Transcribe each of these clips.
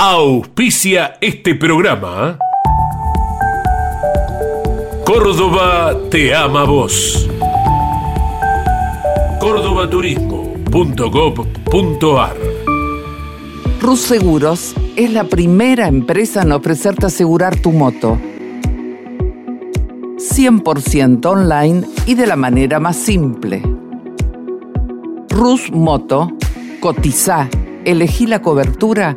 auspicia este programa. Córdoba te ama vos. cordobaturismo.gov.ar Rus Seguros es la primera empresa en ofrecerte asegurar tu moto. 100% online y de la manera más simple. Rus Moto, cotiza, elegí la cobertura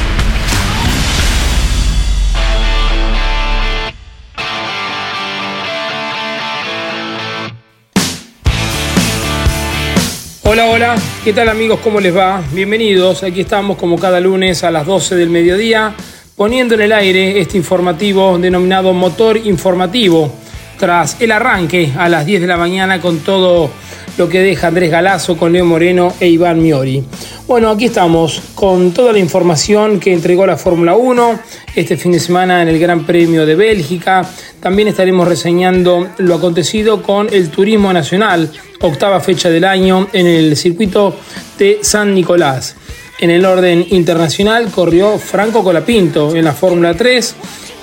Hola, hola, ¿qué tal amigos? ¿Cómo les va? Bienvenidos, aquí estamos como cada lunes a las 12 del mediodía, poniendo en el aire este informativo denominado Motor Informativo, tras el arranque a las 10 de la mañana con todo lo que deja Andrés Galazo con Leo Moreno e Iván Miori. Bueno, aquí estamos con toda la información que entregó la Fórmula 1 este fin de semana en el Gran Premio de Bélgica. También estaremos reseñando lo acontecido con el Turismo Nacional, octava fecha del año en el circuito de San Nicolás. En el orden internacional corrió Franco Colapinto en la Fórmula 3.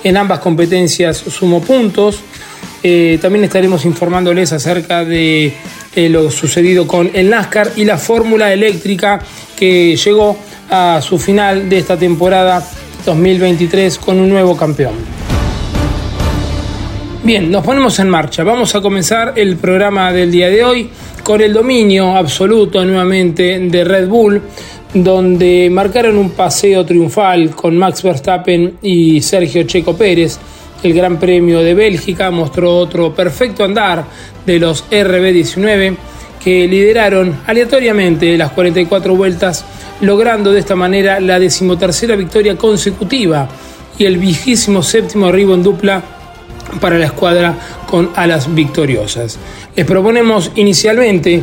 En ambas competencias sumó puntos. Eh, también estaremos informándoles acerca de eh, lo sucedido con el NASCAR y la Fórmula Eléctrica que llegó a su final de esta temporada 2023 con un nuevo campeón. Bien, nos ponemos en marcha. Vamos a comenzar el programa del día de hoy con el dominio absoluto nuevamente de Red Bull, donde marcaron un paseo triunfal con Max Verstappen y Sergio Checo Pérez. El Gran Premio de Bélgica mostró otro perfecto andar de los RB19 que lideraron aleatoriamente las 44 vueltas, logrando de esta manera la decimotercera victoria consecutiva y el vigésimo séptimo arribo en dupla para la escuadra con alas victoriosas. Les proponemos inicialmente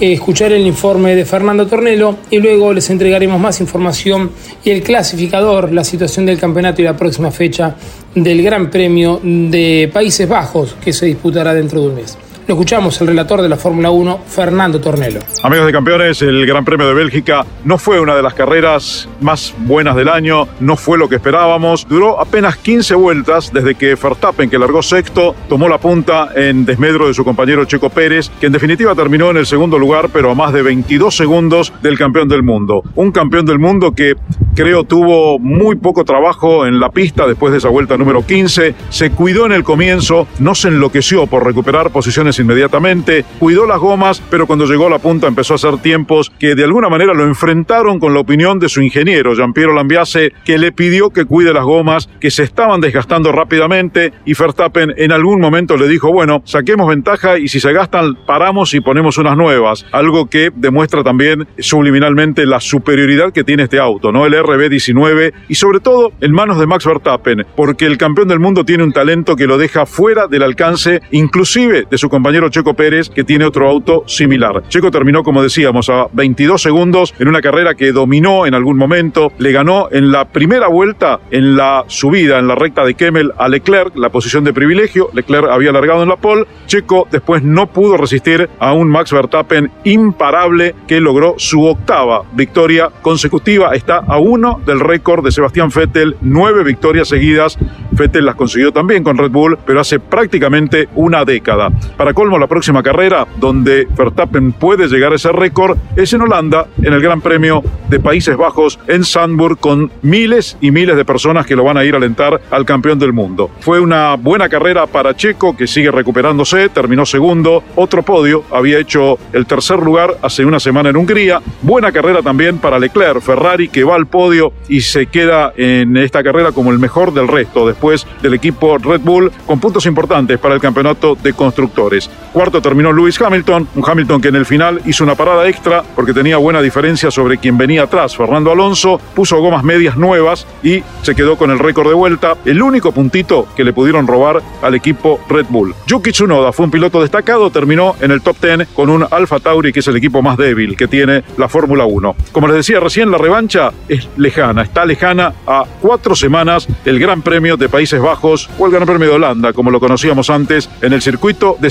eh, escuchar el informe de Fernando Tornelo y luego les entregaremos más información y el clasificador, la situación del campeonato y la próxima fecha del Gran Premio de Países Bajos que se disputará dentro de un mes. Escuchamos, el relator de la Fórmula 1, Fernando Tornelo. Amigos de campeones, el Gran Premio de Bélgica no fue una de las carreras más buenas del año, no fue lo que esperábamos. Duró apenas 15 vueltas desde que Verstappen, que largó sexto, tomó la punta en desmedro de su compañero Checo Pérez, que en definitiva terminó en el segundo lugar, pero a más de 22 segundos del campeón del mundo. Un campeón del mundo que creo tuvo muy poco trabajo en la pista después de esa vuelta número 15, se cuidó en el comienzo, no se enloqueció por recuperar posiciones inmediatamente, cuidó las gomas, pero cuando llegó a la punta empezó a hacer tiempos que de alguna manera lo enfrentaron con la opinión de su ingeniero, Giampiero Lambiase, que le pidió que cuide las gomas, que se estaban desgastando rápidamente y Verstappen en algún momento le dijo, bueno, saquemos ventaja y si se gastan, paramos y ponemos unas nuevas, algo que demuestra también subliminalmente la superioridad que tiene este auto, ¿no? El RB19 y sobre todo en manos de Max Verstappen, porque el campeón del mundo tiene un talento que lo deja fuera del alcance inclusive de su compañero Checo Pérez, que tiene otro auto similar. Checo terminó, como decíamos, a 22 segundos en una carrera que dominó en algún momento, le ganó en la primera vuelta en la subida, en la recta de Kemmel a Leclerc, la posición de privilegio, Leclerc había largado en la pole, Checo después no pudo resistir a un Max Verstappen imparable que logró su octava victoria consecutiva, está a uno del récord de Sebastián Vettel, nueve victorias seguidas, Vettel las consiguió también con Red Bull, pero hace prácticamente una década. Para colmo, la próxima carrera donde Verstappen puede llegar a ese récord es en Holanda, en el Gran Premio de Países Bajos en Sandburg, con miles y miles de personas que lo van a ir a alentar al campeón del mundo. Fue una buena carrera para Checo, que sigue recuperándose, terminó segundo, otro podio, había hecho el tercer lugar hace una semana en Hungría. Buena carrera también para Leclerc, Ferrari, que va al podio podio y se queda en esta carrera como el mejor del resto, después del equipo Red Bull, con puntos importantes para el campeonato de constructores. Cuarto terminó Lewis Hamilton, un Hamilton que en el final hizo una parada extra porque tenía buena diferencia sobre quien venía atrás, Fernando Alonso, puso gomas medias nuevas y se quedó con el récord de vuelta, el único puntito que le pudieron robar al equipo Red Bull. Yuki Tsunoda fue un piloto destacado, terminó en el top 10 con un Alfa Tauri que es el equipo más débil que tiene la Fórmula 1. Como les decía recién, la revancha es lejana, está lejana a cuatro semanas del Gran Premio de Países Bajos o el Gran Premio de Holanda, como lo conocíamos antes, en el circuito de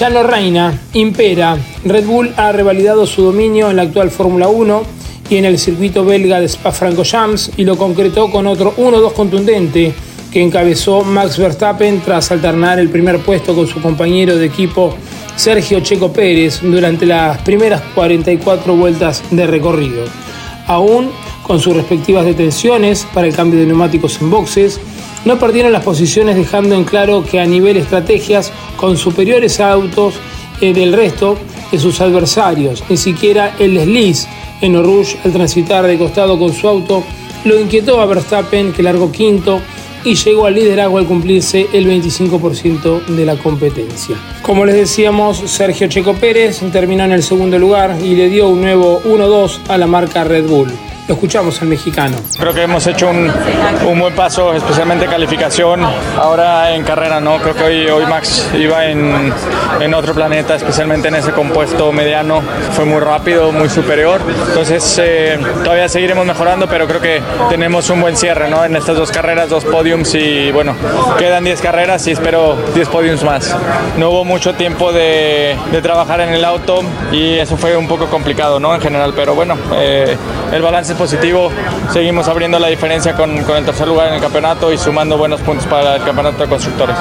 Ya no reina, impera. Red Bull ha revalidado su dominio en la actual Fórmula 1 y en el circuito belga de Spa-Francorchamps y lo concretó con otro 1-2 contundente que encabezó Max Verstappen tras alternar el primer puesto con su compañero de equipo Sergio Checo Pérez durante las primeras 44 vueltas de recorrido. Aún con sus respectivas detenciones para el cambio de neumáticos en boxes, no perdieron las posiciones dejando en claro que a nivel estrategias con superiores autos eh, del resto de sus adversarios, ni siquiera el desliz en Rouge al transitar de costado con su auto lo inquietó a Verstappen que largó quinto y llegó al liderazgo al cumplirse el 25% de la competencia. Como les decíamos, Sergio Checo Pérez terminó en el segundo lugar y le dio un nuevo 1-2 a la marca Red Bull. Lo escuchamos al mexicano. Creo que hemos hecho un, un, buen paso, especialmente calificación. Ahora en carrera, ¿no? Creo que hoy, hoy Max iba en, en, otro planeta, especialmente en ese compuesto mediano. Fue muy rápido, muy superior. Entonces, eh, todavía seguiremos mejorando, pero creo que tenemos un buen cierre, ¿no? En estas dos carreras, dos podiums y bueno, quedan 10 carreras y espero 10 podiums más. No hubo mucho tiempo de, de, trabajar en el auto y eso fue un poco complicado, ¿no? En general, pero bueno, eh, el balance positivo. Seguimos abriendo la diferencia con, el tercer lugar en el campeonato y sumando buenos puntos para el campeonato de constructores.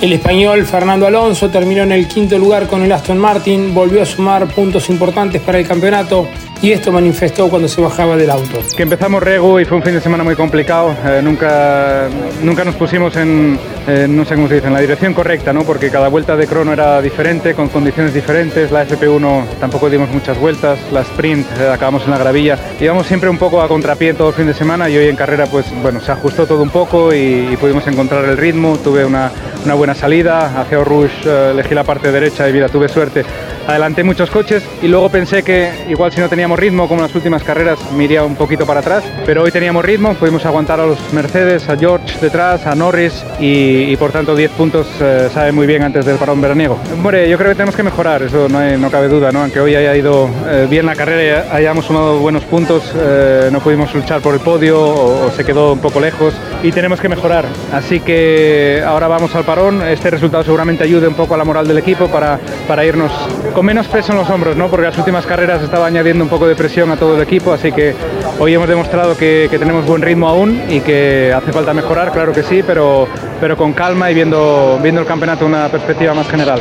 El español Fernando Alonso terminó en el quinto lugar con el Aston Martin, volvió a sumar puntos importantes para el campeonato y esto manifestó cuando se bajaba del auto. Que empezamos Regu y fue un fin de semana muy complicado. Eh, nunca, nunca nos pusimos en, eh, no sé cómo se en la dirección correcta, ¿no? porque cada vuelta de crono era diferente, con condiciones diferentes. La FP1 tampoco dimos muchas vueltas, la sprint eh, acabamos en la gravilla. Íbamos siempre un poco a contrapié todo el fin de semana y hoy en carrera pues bueno, se ajustó todo un poco y, pudimos encontrar el ritmo. Tuve una, una buena salida, hacia Rouge elegí la parte derecha y mira, tuve suerte. Adelanté muchos coches y luego pensé que igual si no teníamos ritmo como en las últimas carreras me iría un poquito para atrás, pero hoy teníamos ritmo, pudimos aguantar a los Mercedes, a George detrás, a Norris y, por tanto 10 puntos eh, sabe muy bien antes del parón veraniego. Hombre, yo creo que tenemos que mejorar, eso no, cabe duda, ¿no? aunque hoy haya ido eh, bien la carrera y hayamos sumado buenos puntos, eh, no pudimos luchar por el podio o, o se quedó un poco lejos y tenemos que mejorar, así que ahora vamos al parón, este resultado seguramente ayude un poco a la moral del equipo para, para irnos con menos peso en los hombros, ¿no? porque las últimas carreras estaba añadiendo un poco de presión a todo el equipo, así que hoy hemos demostrado que, que, tenemos buen ritmo aún y que hace falta mejorar, claro que sí, pero, pero con calma y viendo, viendo el campeonato una perspectiva más general.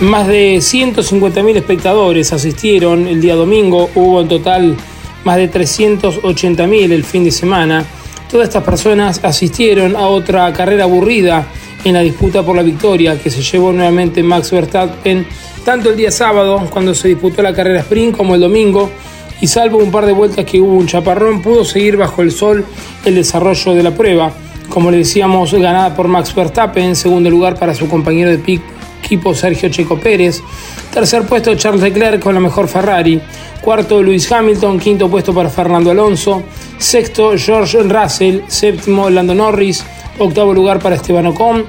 Más de 150.000 espectadores asistieron el día domingo, hubo en total más de 380.000 el fin de semana. Todas estas personas asistieron a otra carrera aburrida en la disputa por la victoria que se llevó nuevamente Max Verstappen tanto el día sábado cuando se disputó la carrera sprint como el domingo y salvo un par de vueltas que hubo un chaparrón pudo seguir bajo el sol el desarrollo de la prueba. Como le decíamos, ganada por Max Verstappen, segundo lugar para su compañero de equipo Sergio Checo Pérez, tercer puesto Charles Leclerc con la mejor Ferrari, cuarto Lewis Hamilton, quinto puesto para Fernando Alonso, sexto George Russell, séptimo Lando Norris, octavo lugar para Esteban Ocon,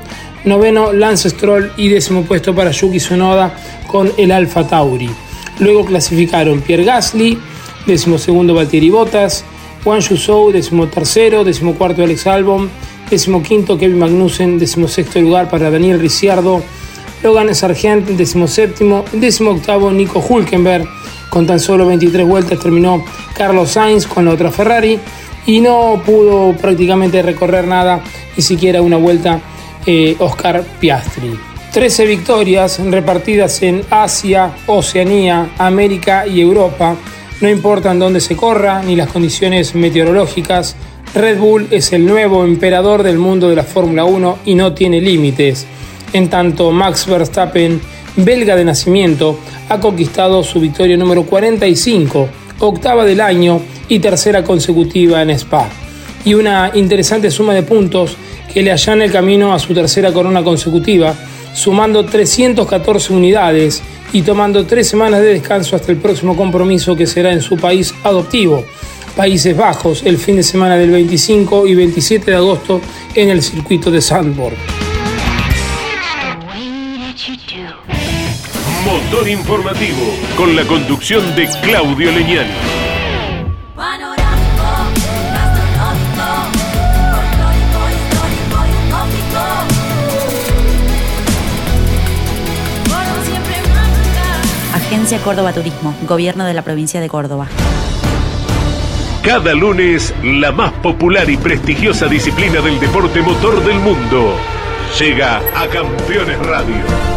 noveno Lance Stroll. Y décimo puesto para Yuki Tsunoda con el Alfa Tauri. Luego clasificaron Pierre Gasly, décimo segundo Valtteri Bottas, Juan Yusou, décimo tercero, décimo cuarto Alex Albon, décimo quinto Kevin Magnussen, décimo sexto lugar para Daniel Ricciardo, Logan Sargent, séptimo, décimo octavo Nico Hulkenberg, con tan solo 23 vueltas terminó Carlos Sainz con la otra Ferrari y no pudo prácticamente recorrer nada, ni siquiera una vuelta eh, Oscar Piastri. 13 victorias repartidas en Asia, Oceanía, América y Europa. No importan dónde se corra ni las condiciones meteorológicas. Red Bull es el nuevo emperador del mundo de la Fórmula 1 y no tiene límites. En tanto, Max Verstappen belga de nacimiento, ha conquistado su victoria número 45, octava del año y tercera consecutiva en Spa. Y una interesante suma de puntos que le allana el camino a su tercera corona consecutiva, sumando 314 unidades y tomando tres semanas de descanso hasta el próximo compromiso que será en su país adoptivo, Países Bajos, el fin de semana del 25 y 27 de agosto en el circuito de Sandborg. Motor informativo con la conducción de Claudio Leñani. Agencia Córdoba Turismo, Gobierno de la Provincia de Córdoba. Cada lunes, la más popular y prestigiosa disciplina del deporte motor del mundo llega a Campeones Radio.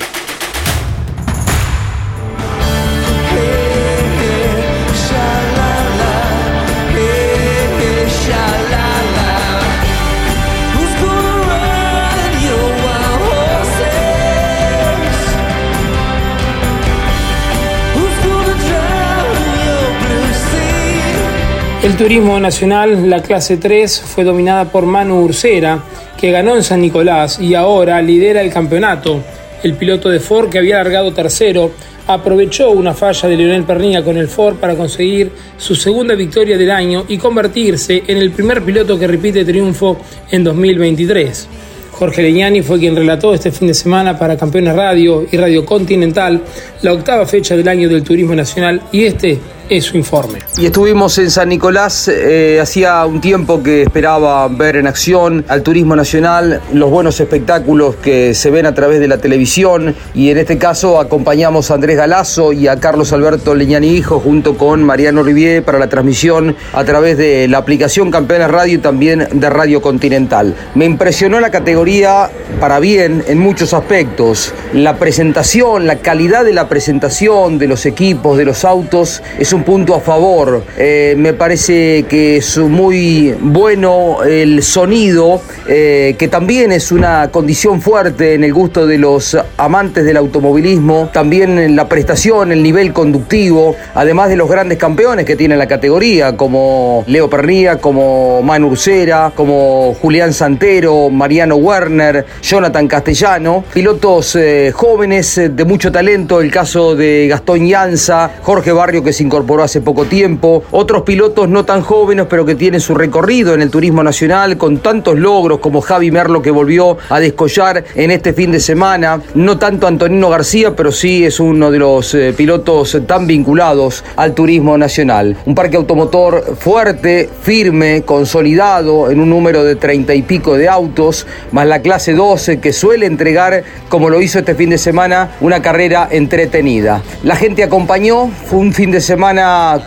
Turismo nacional, la clase 3, fue dominada por Manu Ursera, que ganó en San Nicolás y ahora lidera el campeonato. El piloto de Ford, que había largado tercero, aprovechó una falla de Lionel Pernilla con el Ford para conseguir su segunda victoria del año y convertirse en el primer piloto que repite triunfo en 2023. Jorge Leñani fue quien relató este fin de semana para Campeones Radio y Radio Continental la octava fecha del año del Turismo Nacional y este es su informe. Y estuvimos en San Nicolás, eh, hacía un tiempo que esperaba ver en acción al turismo nacional, los buenos espectáculos que se ven a través de la televisión y en este caso acompañamos a Andrés Galazo y a Carlos Alberto Leñani Hijo junto con Mariano Rivier para la transmisión a través de la aplicación Campeones Radio y también de Radio Continental. Me impresionó la categoría para bien en muchos aspectos. La presentación, la calidad de la presentación de los equipos, de los autos, es un punto a favor. Eh, me parece que es muy bueno el sonido, eh, que también es una condición fuerte en el gusto de los amantes del automovilismo, también la prestación, el nivel conductivo, además de los grandes campeones que tiene la categoría, como Leo Pernía, como Manu Ursera, como Julián Santero, Mariano Werner, Jonathan Castellano, pilotos eh, jóvenes de mucho talento, el caso de Gastón Llanza, Jorge Barrio que se incorporó hace poco tiempo, otros pilotos no tan jóvenes pero que tienen su recorrido en el turismo nacional con tantos logros como Javi Merlo que volvió a descollar en este fin de semana, no tanto Antonino García pero sí es uno de los eh, pilotos tan vinculados al turismo nacional. Un parque automotor fuerte, firme, consolidado en un número de treinta y pico de autos, más la clase 12 que suele entregar, como lo hizo este fin de semana, una carrera entretenida. La gente acompañó, fue un fin de semana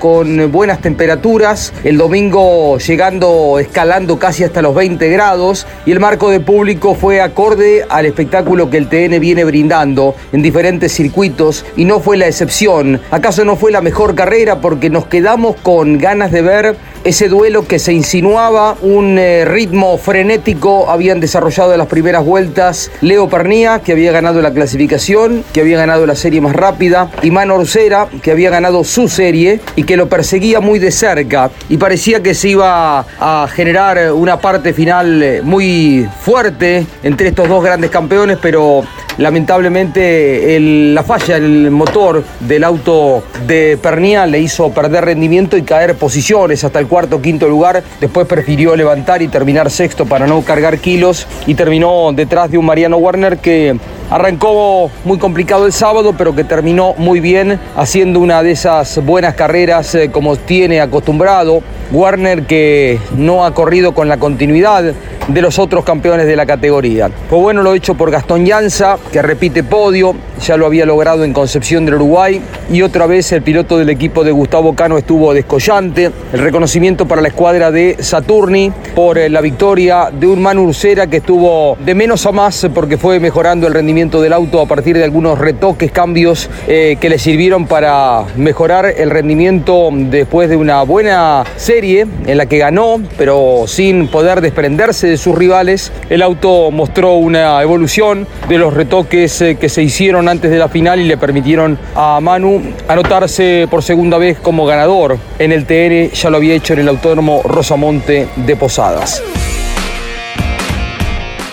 con buenas temperaturas, el domingo llegando, escalando casi hasta los 20 grados y el marco de público fue acorde al espectáculo que el TN viene brindando en diferentes circuitos y no fue la excepción. ¿Acaso no fue la mejor carrera porque nos quedamos con ganas de ver ese duelo que se insinuaba, un eh, ritmo frenético habían desarrollado en las primeras vueltas Leo Pernía, que había ganado la clasificación, que había ganado la serie más rápida, y Mano Orcera, que había ganado su serie y que lo perseguía muy de cerca. Y parecía que se iba a generar una parte final eh, muy fuerte entre estos dos grandes campeones, pero lamentablemente la falla en el motor del auto de Pernía le hizo perder rendimiento y caer posiciones hasta el cuarto quinto lugar. Después prefirió levantar y terminar sexto para no cargar kilos y terminó detrás de un Mariano Werner que Arrancó muy complicado el sábado, pero que terminó muy bien, haciendo una de esas buenas carreras eh, como tiene acostumbrado. Warner que no ha corrido con la continuidad de los otros campeones de la categoría. Fue bueno lo hecho por Gastón Llanza, que repite podio, ya lo había logrado en Concepción del Uruguay, y otra vez el piloto del equipo de Gustavo Cano estuvo descollante. El reconocimiento para la escuadra de Saturni por eh, la victoria de un Manu Ursera que estuvo de menos a más porque fue mejorando el rendimiento del auto a partir de algunos retoques, cambios eh, que le sirvieron para mejorar el rendimiento después de una buena serie en la que ganó, pero sin poder desprenderse de sus rivales. El auto mostró una evolución de los retoques eh, que se hicieron antes de la final y le permitieron a Manu anotarse por segunda vez como ganador. En el TN ya lo había hecho en el Autódromo Rosamonte de Posadas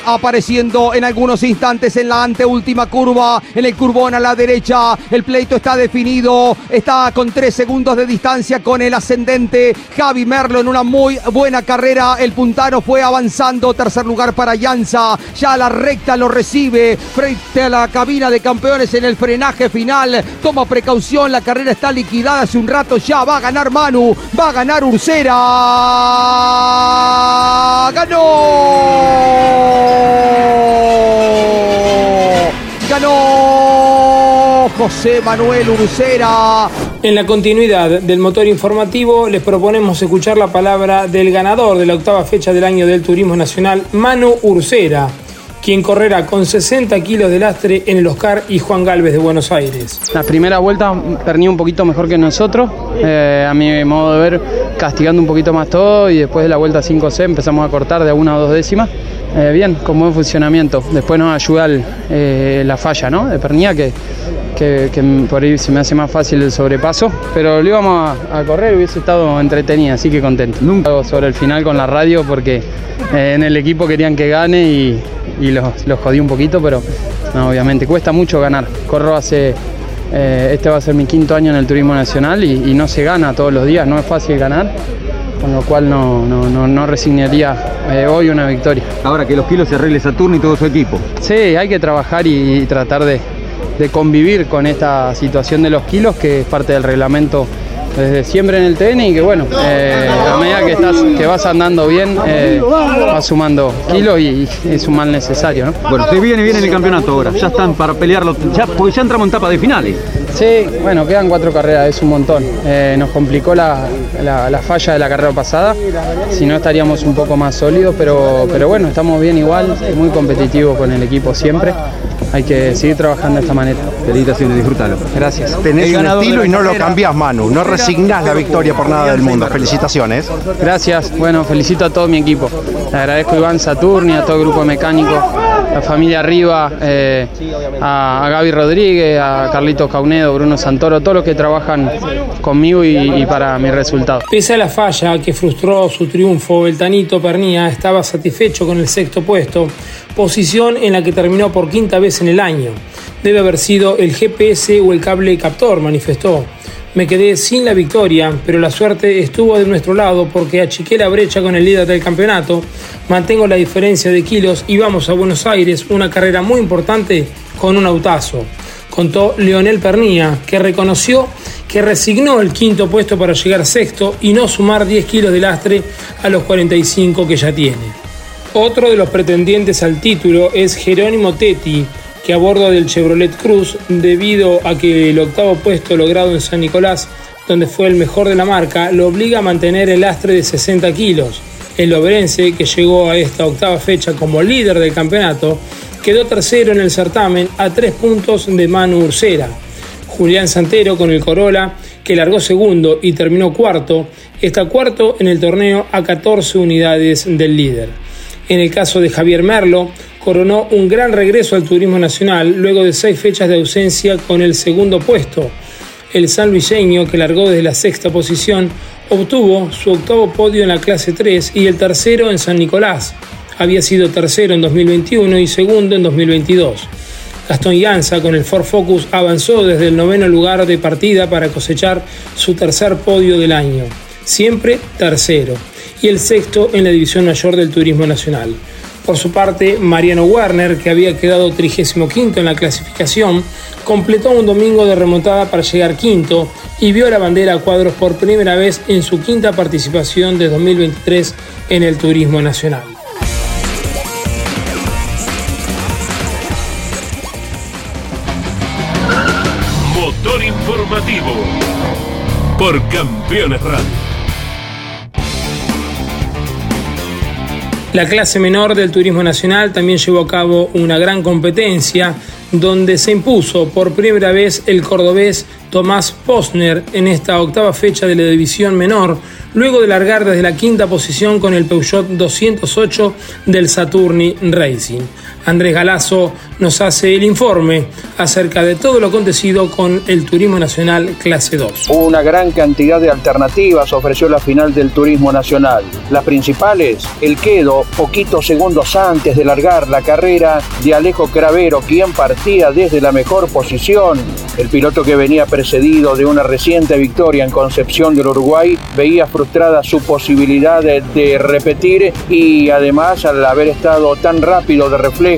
apareciendo en algunos instantes en la anteúltima curva, en el curbón a la derecha. El pleito está definido, está con tres segundos de distancia con el ascendente Javi Merlo en una muy buena carrera. El puntano fue avanzando, tercer lugar para Llanza. Ya la recta lo recibe frente a la cabina de campeones en el frenaje final. Toma precaución, la carrera está liquidada hace un rato ya. Va a ganar Manu, va a ganar Ursera. ¡Ganó! Ganó José Manuel Urucera. En la continuidad del motor informativo les proponemos escuchar la palabra del ganador de la octava fecha del año del Turismo Nacional, Manu Ursera quien correrá con 60 kilos de lastre en el Oscar y Juan Galvez de Buenos Aires. La primera vuelta perní un poquito mejor que nosotros, eh, a mi modo de ver, castigando un poquito más todo y después de la vuelta 5C empezamos a cortar de una o dos décimas. Eh, bien, con buen funcionamiento. Después nos ayuda eh, la falla ¿no? de pernía, que, por ahí se me hace más fácil el sobrepaso. Pero lo íbamos a, correr y hubiese estado entretenida, así que contento. Nunca sobre el final con la radio porque eh, en el equipo querían que gane y, los, jodí un poquito, pero obviamente cuesta mucho ganar. Corro hace. este va a ser mi quinto año en el Turismo Nacional y no se gana todos los días, no es fácil ganar con lo cual no, no, resignaría eh, hoy una victoria. Ahora que los kilos se arregle Saturno y todo su equipo. Sí, hay que trabajar y, tratar de, convivir con esta situación de los kilos, que es parte del reglamento desde siempre en el TN y que bueno, eh, a medida que, estás, que vas andando bien, eh, vas sumando kilos y, es un mal necesario. ¿no? Bueno, usted viene bien en el campeonato ahora, ya están para pelearlo, ya, porque ya entramos en etapa de finales. Sí, bueno, quedan cuatro carreras, es un montón. Eh, nos complicó la, falla de la carrera pasada, si no estaríamos un poco más sólidos, pero, pero bueno, estamos bien igual, muy competitivos con el equipo siempre. Hay que seguir trabajando de esta manera. Felicitaciones, disfrútalo. Gracias. Tenés un estilo y no lo cambiás, Manu. No resignás la victoria por nada del mundo. Felicitaciones. Gracias. Bueno, felicito a todo mi equipo. Le agradezco a Iván Saturni, a todo el grupo mecánico, a familia Arriba, eh, a, Gaby Rodríguez, a Carlitos Caunedo, Bruno Santoro, todos los que trabajan conmigo y, para mi resultado. Pese a la falla que frustró su triunfo, el Tanito Pernía estaba satisfecho con el sexto puesto, posición en la que terminó por quinta vez en el año. Debe haber sido el GPS o el cable captor, manifestó. Me quedé sin la victoria, pero la suerte estuvo de nuestro lado porque achiqué la brecha con el líder del campeonato, mantengo la diferencia de kilos y vamos a Buenos Aires, una carrera muy importante con un autazo. Contó Leonel Pernía, que reconoció que resignó el quinto puesto para llegar sexto y no sumar 10 kilos de lastre a los 45 que ya tiene. Otro de los pretendientes al título es Jerónimo Tetti, a bordo del Chevrolet Cruz, debido a que el octavo puesto logrado en San Nicolás, donde fue el mejor de la marca, lo obliga a mantener el lastre de 60 kilos. El Loberense, que llegó a esta octava fecha como líder del campeonato, quedó tercero en el certamen a tres puntos de Manu Ursera. Julián Santero con el Corolla, que largó segundo y terminó cuarto, está cuarto en el torneo a 14 unidades del líder. En el caso de Javier Merlo, coronó un gran regreso al turismo nacional luego de seis fechas de ausencia con el segundo puesto. El sanluiseño, que largó desde la sexta posición, obtuvo su octavo podio en la clase 3 y el tercero en San Nicolás. Había sido tercero en 2021 y segundo en 2022. Gastón Llanza con el Ford Focus avanzó desde el noveno lugar de partida para cosechar su tercer podio del año, siempre tercero, y el sexto en la división mayor del Turismo Nacional. Por su parte, Mariano Werner, que había quedado 35 en la clasificación, completó un domingo de remontada para llegar quinto y vio la bandera a cuadros por primera vez en su quinta participación de 2023 en el Turismo Nacional. Motor informativo por Campeones Radio. La clase menor del Turismo Nacional también llevó a cabo una gran competencia donde se impuso por primera vez el cordobés Tomás Posner en esta octava fecha de la división menor, luego de largar desde la quinta posición con el Peugeot 208 del Saturni Racing. Andrés Galazo nos hace el informe acerca de todo lo acontecido con el Turismo Nacional Clase 2. Una gran cantidad de alternativas ofreció la final del Turismo Nacional. Las principales, el quedo, poquitos segundos antes de largar la carrera de Alejo Cravero, quien partía desde la mejor posición. El piloto que venía precedido de una reciente victoria en Concepción del Uruguay veía frustrada su posibilidad de, de repetir y además al haber estado tan rápido de reflejo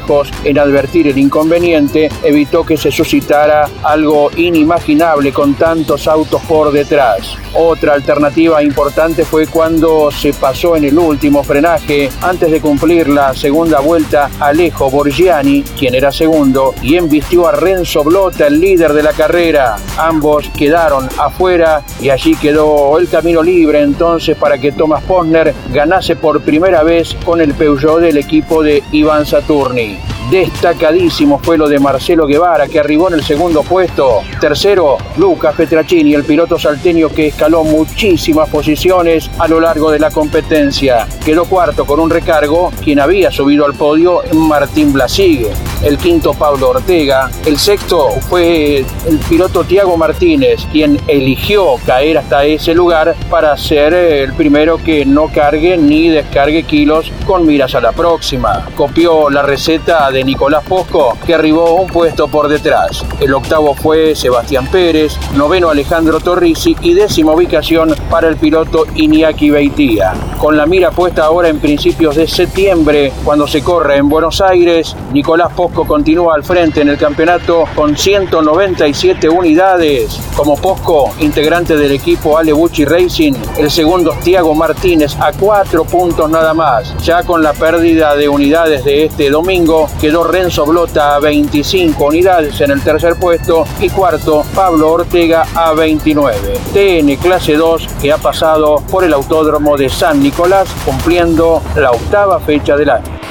en advertir el inconveniente, evitó que se suscitara algo inimaginable con tantos autos por detrás. Otra alternativa importante fue cuando se pasó en el último frenaje antes de cumplir la segunda vuelta Alejo Borgiani, quien era segundo, y embistió a Renzo Blota, el líder de la carrera. Ambos quedaron afuera y allí quedó el camino libre entonces para que Thomas Posner ganase por primera vez con el Peugeot del equipo de Iván Saturni. Destacadísimo fue lo de Marcelo Guevara, que arribó en el segundo puesto. Tercero, Lucas Petracini, el piloto salteño que escaló muchísimas posiciones a lo largo de la competencia. Quedó cuarto con un recargo, quien había subido al podio, Martín Blasigue. El quinto, Pablo Ortega. El sexto fue el piloto Tiago Martínez, quien eligió caer hasta ese lugar para ser el primero que no cargue ni descargue kilos con miras a la próxima. Copió la receta de Nicolás Posco, que arribó un puesto por detrás. El octavo fue Sebastián Pérez, noveno Alejandro Torrisi y décima ubicación para el piloto Iñaki Beitía. Con la mira puesta ahora en principios de septiembre, cuando se corre en Buenos Aires, Nicolás Posco continúa al frente en el campeonato con 197 unidades. Como Posco, integrante del equipo Ale Bucci Racing, el segundo Tiago Martínez a cuatro puntos nada más. Ya con la pérdida de unidades de este domingo, quedó Renzo Blota a 25 unidades en el tercer puesto y cuarto Pablo Ortega a 29. TN clase 2 que ha pasado por el autódromo de San Nicolás cumpliendo la octava fecha del año.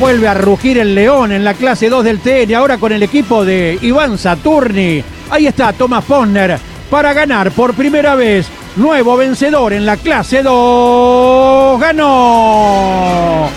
Vuelve a rugir el León en la clase 2 del TN, ahora con el equipo de Iván Saturni. Ahí está Thomas Posner para ganar por primera vez. Nuevo vencedor en la clase 2. Ganó.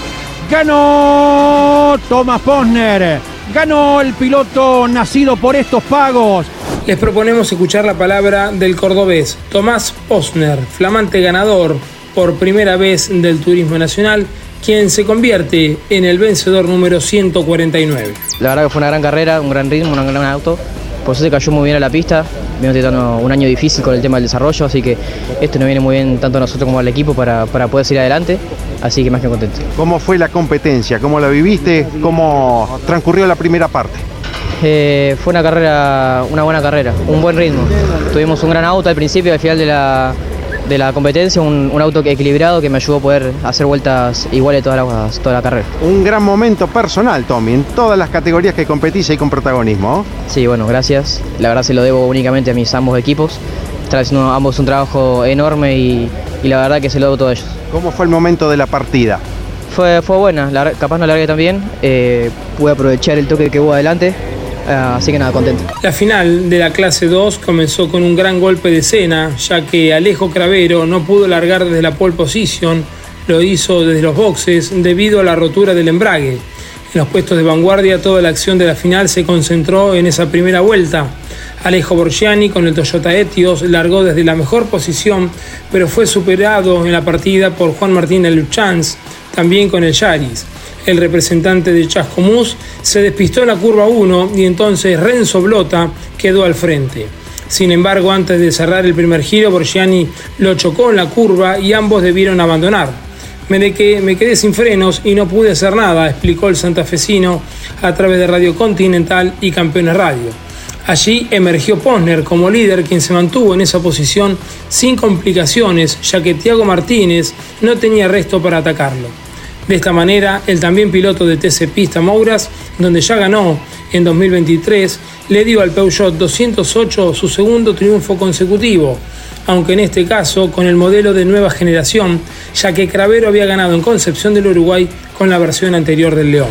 Ganó Thomas Posner. Ganó el piloto nacido por estos pagos. Les proponemos escuchar la palabra del cordobés Tomás Posner, flamante ganador por primera vez del Turismo Nacional, quien se convierte en el vencedor número 149. La verdad que fue una gran carrera, un gran ritmo, un gran auto. Por eso se cayó muy bien a la pista. Venimos teniendo un año difícil con el tema del desarrollo, así que esto nos viene muy bien tanto a nosotros como al equipo para, para poder seguir adelante. Así que más que contento. ¿Cómo fue la competencia? ¿Cómo la viviste? ¿Cómo transcurrió la primera parte? Eh, fue una carrera, una buena carrera, un buen ritmo. Tuvimos un gran auto al principio, al final de la, de la competencia, un, un, auto equilibrado que me ayudó a poder hacer vueltas iguales toda la, toda la carrera. Un gran momento personal, Tommy, en todas las categorías que competís y con protagonismo. Sí, bueno, gracias. La verdad se lo debo únicamente a mis ambos equipos. Están haciendo ambos un trabajo enorme y, y la verdad que se lo debo a todos ellos. ¿Cómo fue el momento de la partida? Fue, fue buena, la, capaz no largué también, eh, pude aprovechar el toque que hubo adelante, así que nada, contento. La final de la clase 2 comenzó con un gran golpe de escena, ya que Alejo Cravero no pudo largar desde la pole position, lo hizo desde los boxes debido a la rotura del embrague. En los puestos de vanguardia toda la acción de la final se concentró en esa primera vuelta. Alejo Borgiani con el Toyota Etios largó desde la mejor posición, pero fue superado en la partida por Juan Martín Luchans, también con el Yaris. El representante de Chascomús se despistó en la curva 1 y entonces Renzo Blota quedó al frente. Sin embargo, antes de cerrar el primer giro, Borgiani lo chocó en la curva y ambos debieron abandonar. Me, de que me quedé sin frenos y no pude hacer nada, explicó el santafesino a través de Radio Continental y Campeones Radio. Allí emergió Posner como líder, quien se mantuvo en esa posición sin complicaciones, ya que Thiago Martínez no tenía resto para atacarlo. De esta manera, el también piloto de TC Pista Mouras, donde ya ganó en 2023, le dio al Peugeot 208 su segundo triunfo consecutivo, aunque en este caso con el modelo de nueva generación, ya que Cravero había ganado en Concepción del Uruguay con la versión anterior del León.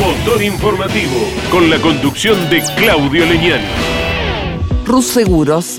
Motor Informativo, con la conducción de Claudio Leñani. Rus Seguros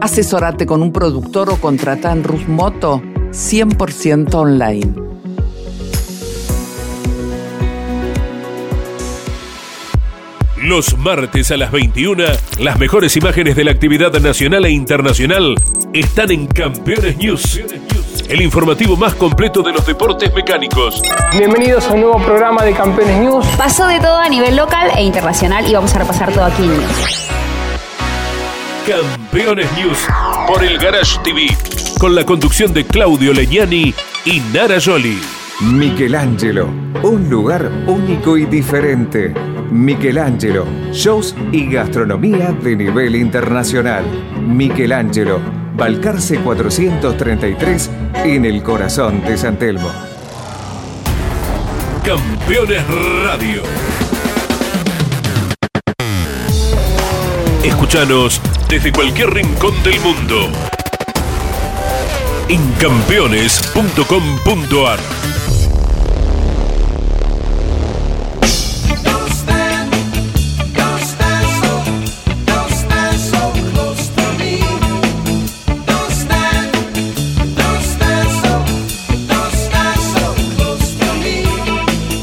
Asesorate con un productor o contrata en Rus Moto 100% online. Los martes a las 21, las mejores imágenes de la actividad nacional e internacional están en Campeones News, el informativo más completo de los deportes mecánicos. Bienvenidos a un nuevo programa de Campeones News. Pasó de todo a nivel local e internacional y vamos a repasar todo aquí en News. Campeones News por el Garage TV, con la conducción de Claudio Leñani y Nara Joli. Michelangelo, un lugar único y diferente. Michelangelo, shows y gastronomía de nivel internacional. Michelangelo, Balcarce 433 en el corazón de San Telmo. Campeones Radio. Escúchanos desde cualquier rincón del mundo. En campeones.com.ar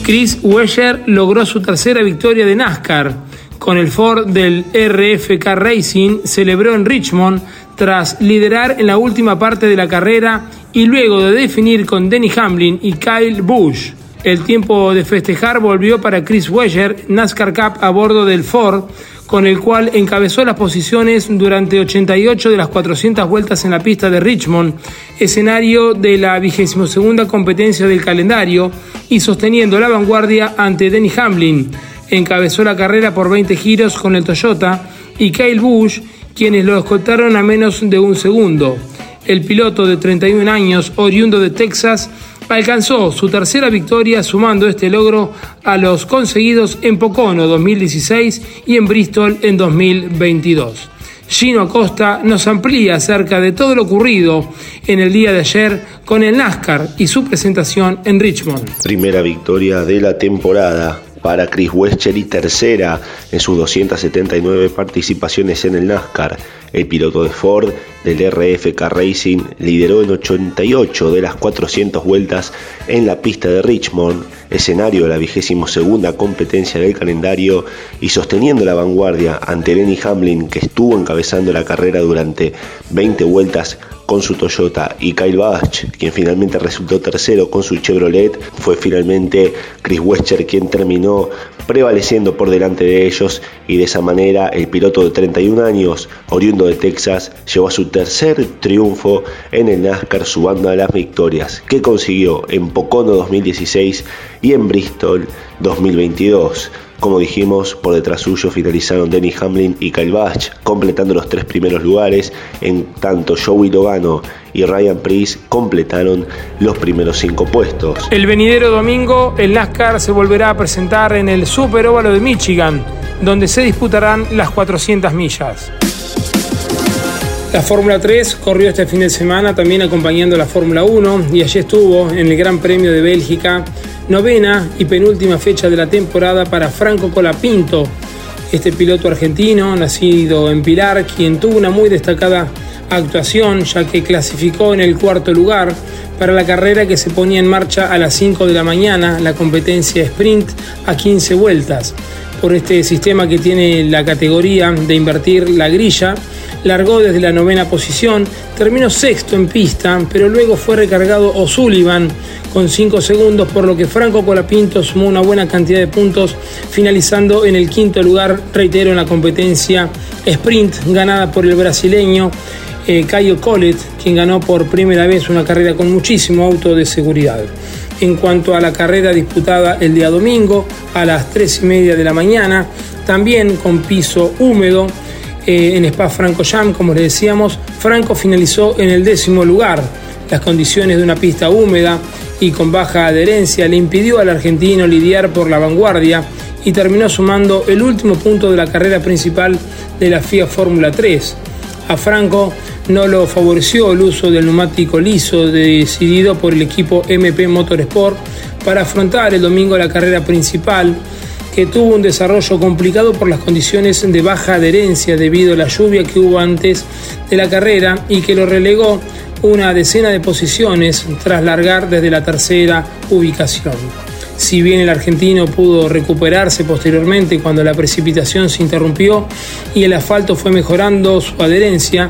Chris Weyer logró su tercera victoria de NASCAR. Con el Ford del RFK Racing celebró en Richmond tras liderar en la última parte de la carrera y luego de definir con Denny Hamlin y Kyle Busch. El tiempo de festejar volvió para Chris Weyer, NASCAR Cup a bordo del Ford, con el cual encabezó las posiciones durante 88 de las 400 vueltas en la pista de Richmond, escenario de la 22 competencia del calendario, y sosteniendo la vanguardia ante Denny Hamlin. Encabezó la carrera por 20 giros con el Toyota y Kyle Busch, quienes lo escoltaron a menos de un segundo. El piloto de 31 años, oriundo de Texas, alcanzó su tercera victoria sumando este logro a los conseguidos en Pocono 2016 y en Bristol en 2022. Gino Acosta nos amplía acerca de todo lo ocurrido en el día de ayer con el NASCAR y su presentación en Richmond. Primera victoria de la temporada para Chris Wescher y tercera en sus 279 participaciones en el NASCAR. El piloto de Ford del RFK Racing lideró en 88 de las 400 vueltas en la pista de Richmond, escenario de la vigésimo segunda competencia del calendario y sosteniendo la vanguardia ante Lenny Hamlin que estuvo encabezando la carrera durante 20 vueltas con su Toyota y Kyle Busch, quien finalmente resultó tercero con su Chevrolet, fue finalmente Chris Wester quien terminó prevaleciendo por delante de ellos y de esa manera el piloto de 31 años, oriundo de Texas, llevó a su tercer triunfo en el NASCAR sumando a las victorias que consiguió en Pocono 2016 y en Bristol 2022. Como dijimos, por detrás suyo finalizaron Denny Hamlin y Kyle Busch, completando los tres primeros lugares, en tanto Joey Logano y Ryan Priest completaron los primeros cinco puestos. El venidero domingo, el NASCAR se volverá a presentar en el Super Óvalo de Michigan, donde se disputarán las 400 millas. La Fórmula 3 corrió este fin de semana también acompañando a la Fórmula 1 y allí estuvo en el Gran Premio de Bélgica, novena y penúltima fecha de la temporada para Franco Colapinto, este piloto argentino nacido en Pilar, quien tuvo una muy destacada actuación ya que clasificó en el cuarto lugar para la carrera que se ponía en marcha a las 5 de la mañana, la competencia sprint a 15 vueltas. Por este sistema que tiene la categoría de invertir la grilla, largó desde la novena posición, terminó sexto en pista, pero luego fue recargado O'Sullivan con 5 segundos, por lo que Franco Colapinto sumó una buena cantidad de puntos, finalizando en el quinto lugar, reitero, en la competencia sprint ganada por el brasileño eh, Caio Collet, quien ganó por primera vez una carrera con muchísimo auto de seguridad. En cuanto a la carrera disputada el día domingo a las 3 y media de la mañana, también con piso húmedo, eh, en Spa Franco Jam, como le decíamos, Franco finalizó en el décimo lugar. Las condiciones de una pista húmeda y con baja adherencia le impidió al argentino lidiar por la vanguardia y terminó sumando el último punto de la carrera principal de la FIA Fórmula 3. A Franco no lo favoreció el uso del neumático liso decidido por el equipo MP Motorsport para afrontar el domingo la carrera principal que tuvo un desarrollo complicado por las condiciones de baja adherencia debido a la lluvia que hubo antes de la carrera y que lo relegó una decena de posiciones tras largar desde la tercera ubicación. Si bien el argentino pudo recuperarse posteriormente cuando la precipitación se interrumpió y el asfalto fue mejorando su adherencia,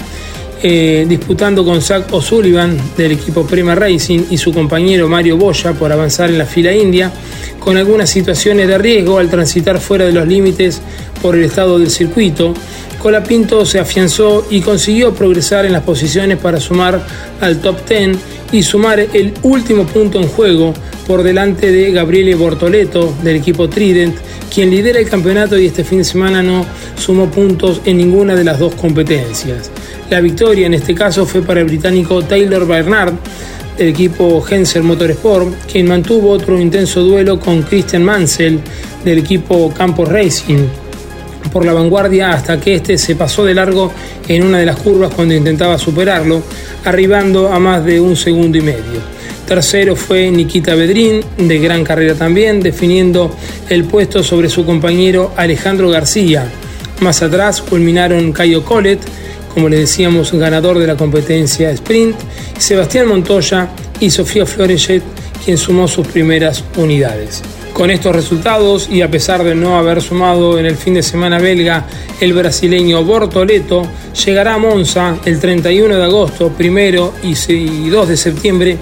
eh, disputando con Zach O'Sullivan del equipo Prima Racing y su compañero Mario Boya por avanzar en la fila india, con algunas situaciones de riesgo al transitar fuera de los límites por el estado del circuito. Colapinto se afianzó y consiguió progresar en las posiciones para sumar al top 10 y sumar el último punto en juego por delante de Gabriele Bortoleto del equipo Trident, quien lidera el campeonato y este fin de semana no sumó puntos en ninguna de las dos competencias. La victoria en este caso fue para el británico Taylor Bernard del equipo Hensel Motorsport, quien mantuvo otro intenso duelo con Christian Mansell del equipo Campos Racing por la vanguardia hasta que este se pasó de largo en una de las curvas cuando intentaba superarlo, arribando a más de un segundo y medio. Tercero fue Nikita Bedrín, de gran carrera también, definiendo el puesto sobre su compañero Alejandro García. Más atrás culminaron Cayo Collet, como le decíamos, ganador de la competencia sprint, Sebastián Montoya y Sofía Florechet, quien sumó sus primeras unidades. Con estos resultados y a pesar de no haber sumado en el fin de semana belga el brasileño Bortoleto, llegará a Monza el 31 de agosto, primero y 2 de septiembre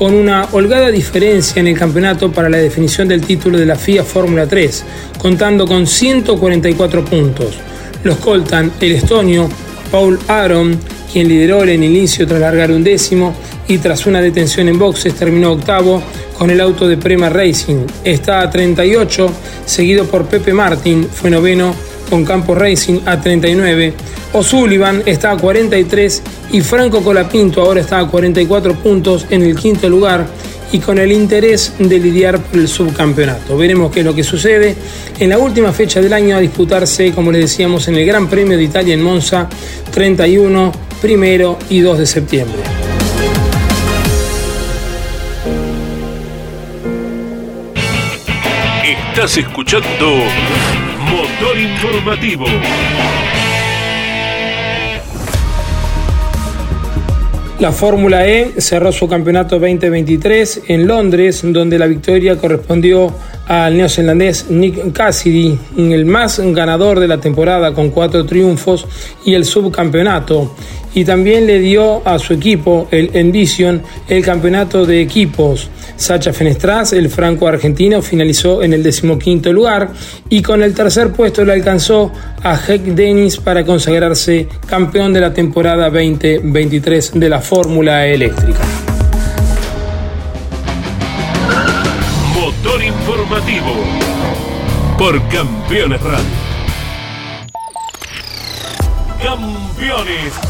con una holgada diferencia en el campeonato para la definición del título de la FIA Fórmula 3, contando con 144 puntos. Los coltan el estonio Paul Aron, quien lideró el inicio tras largar un décimo y tras una detención en boxes terminó octavo con el auto de Prema Racing. Está a 38, seguido por Pepe Martin, fue noveno con Campo Racing a 39. O'Sullivan está a 43 y Franco Colapinto ahora está a 44 puntos en el quinto lugar y con el interés de lidiar por el subcampeonato. Veremos qué es lo que sucede en la última fecha del año a disputarse, como les decíamos, en el Gran Premio de Italia en Monza, 31, primero y 2 de septiembre. Estás escuchando Motor Informativo. La Fórmula E cerró su campeonato 2023 en Londres, donde la victoria correspondió al neozelandés Nick Cassidy, el más ganador de la temporada con cuatro triunfos y el subcampeonato. Y también le dio a su equipo, el Envision, el campeonato de equipos. Sacha Fenestraz, el franco-argentino, finalizó en el decimoquinto lugar y con el tercer puesto le alcanzó a Heck Dennis para consagrarse campeón de la temporada 2023 de la Fórmula Eléctrica. Motor informativo por Campeones Radio. Campeones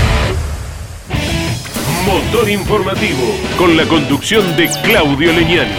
Motor Informativo, con la conducción de Claudio Leñani.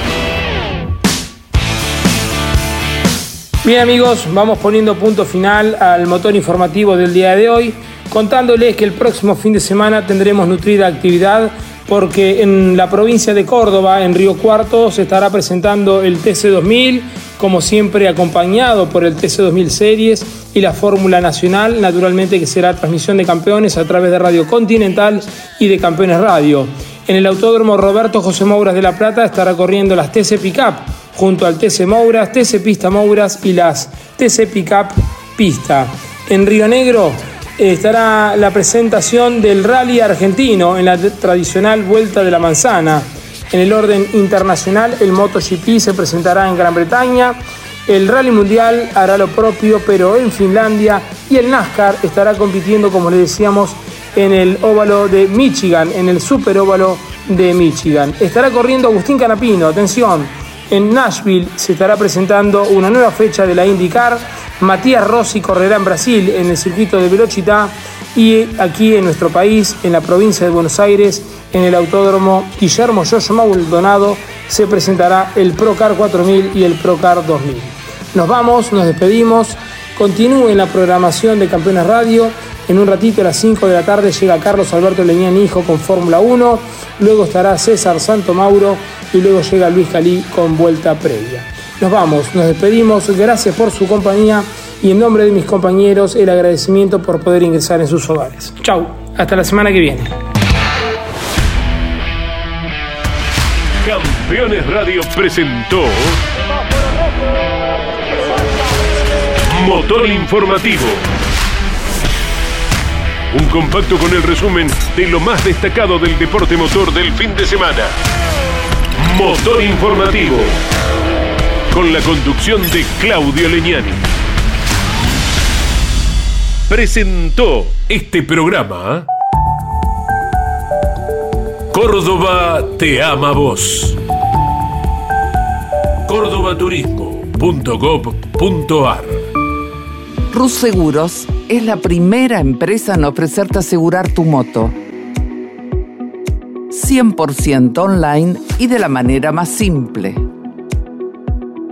Bien amigos, vamos poniendo punto final al motor informativo del día de hoy, contándoles que el próximo fin de semana tendremos nutrida actividad porque en la provincia de Córdoba, en Río Cuarto, se estará presentando el TC2000, como siempre acompañado por el TC2000 Series y la Fórmula Nacional, naturalmente que será transmisión de campeones a través de Radio Continental y de Campeones Radio. En el Autódromo Roberto José Mouras de La Plata estará corriendo las TC Pickup junto al TC Mouras, TC Pista Mouras y las TC Pickup Pista. En Río Negro estará la presentación del rally argentino en la tradicional Vuelta de la Manzana. En el orden internacional, el MotoGP se presentará en Gran Bretaña, el Rally Mundial hará lo propio, pero en Finlandia, y el NASCAR estará compitiendo, como les decíamos, en el óvalo de Michigan, en el super óvalo de Michigan. Estará corriendo Agustín Canapino, atención, en Nashville se estará presentando una nueva fecha de la IndyCar. Matías Rossi correrá en Brasil en el circuito de Velocidad y aquí en nuestro país, en la provincia de Buenos Aires, en el autódromo Guillermo Yoyo Maldonado, se presentará el Procar 4000 y el Procar 2000. Nos vamos, nos despedimos. Continúen la programación de Campeones Radio. En un ratito a las 5 de la tarde llega Carlos Alberto Leñán Hijo con Fórmula 1. Luego estará César Santo Mauro y luego llega Luis Calí con vuelta previa. Nos vamos, nos despedimos. Gracias por su compañía y en nombre de mis compañeros el agradecimiento por poder ingresar en sus hogares. Chau, hasta la semana que viene. Campeones Radio presentó Motor Informativo. Un compacto con el resumen de lo más destacado del deporte motor del fin de semana. Motor Informativo. Con la conducción de Claudio Leñani. Presentó este programa. Córdoba te ama vos. Cordobaturismo.gov.ar Rus Seguros es la primera empresa en ofrecerte asegurar tu moto. 100% online y de la manera más simple.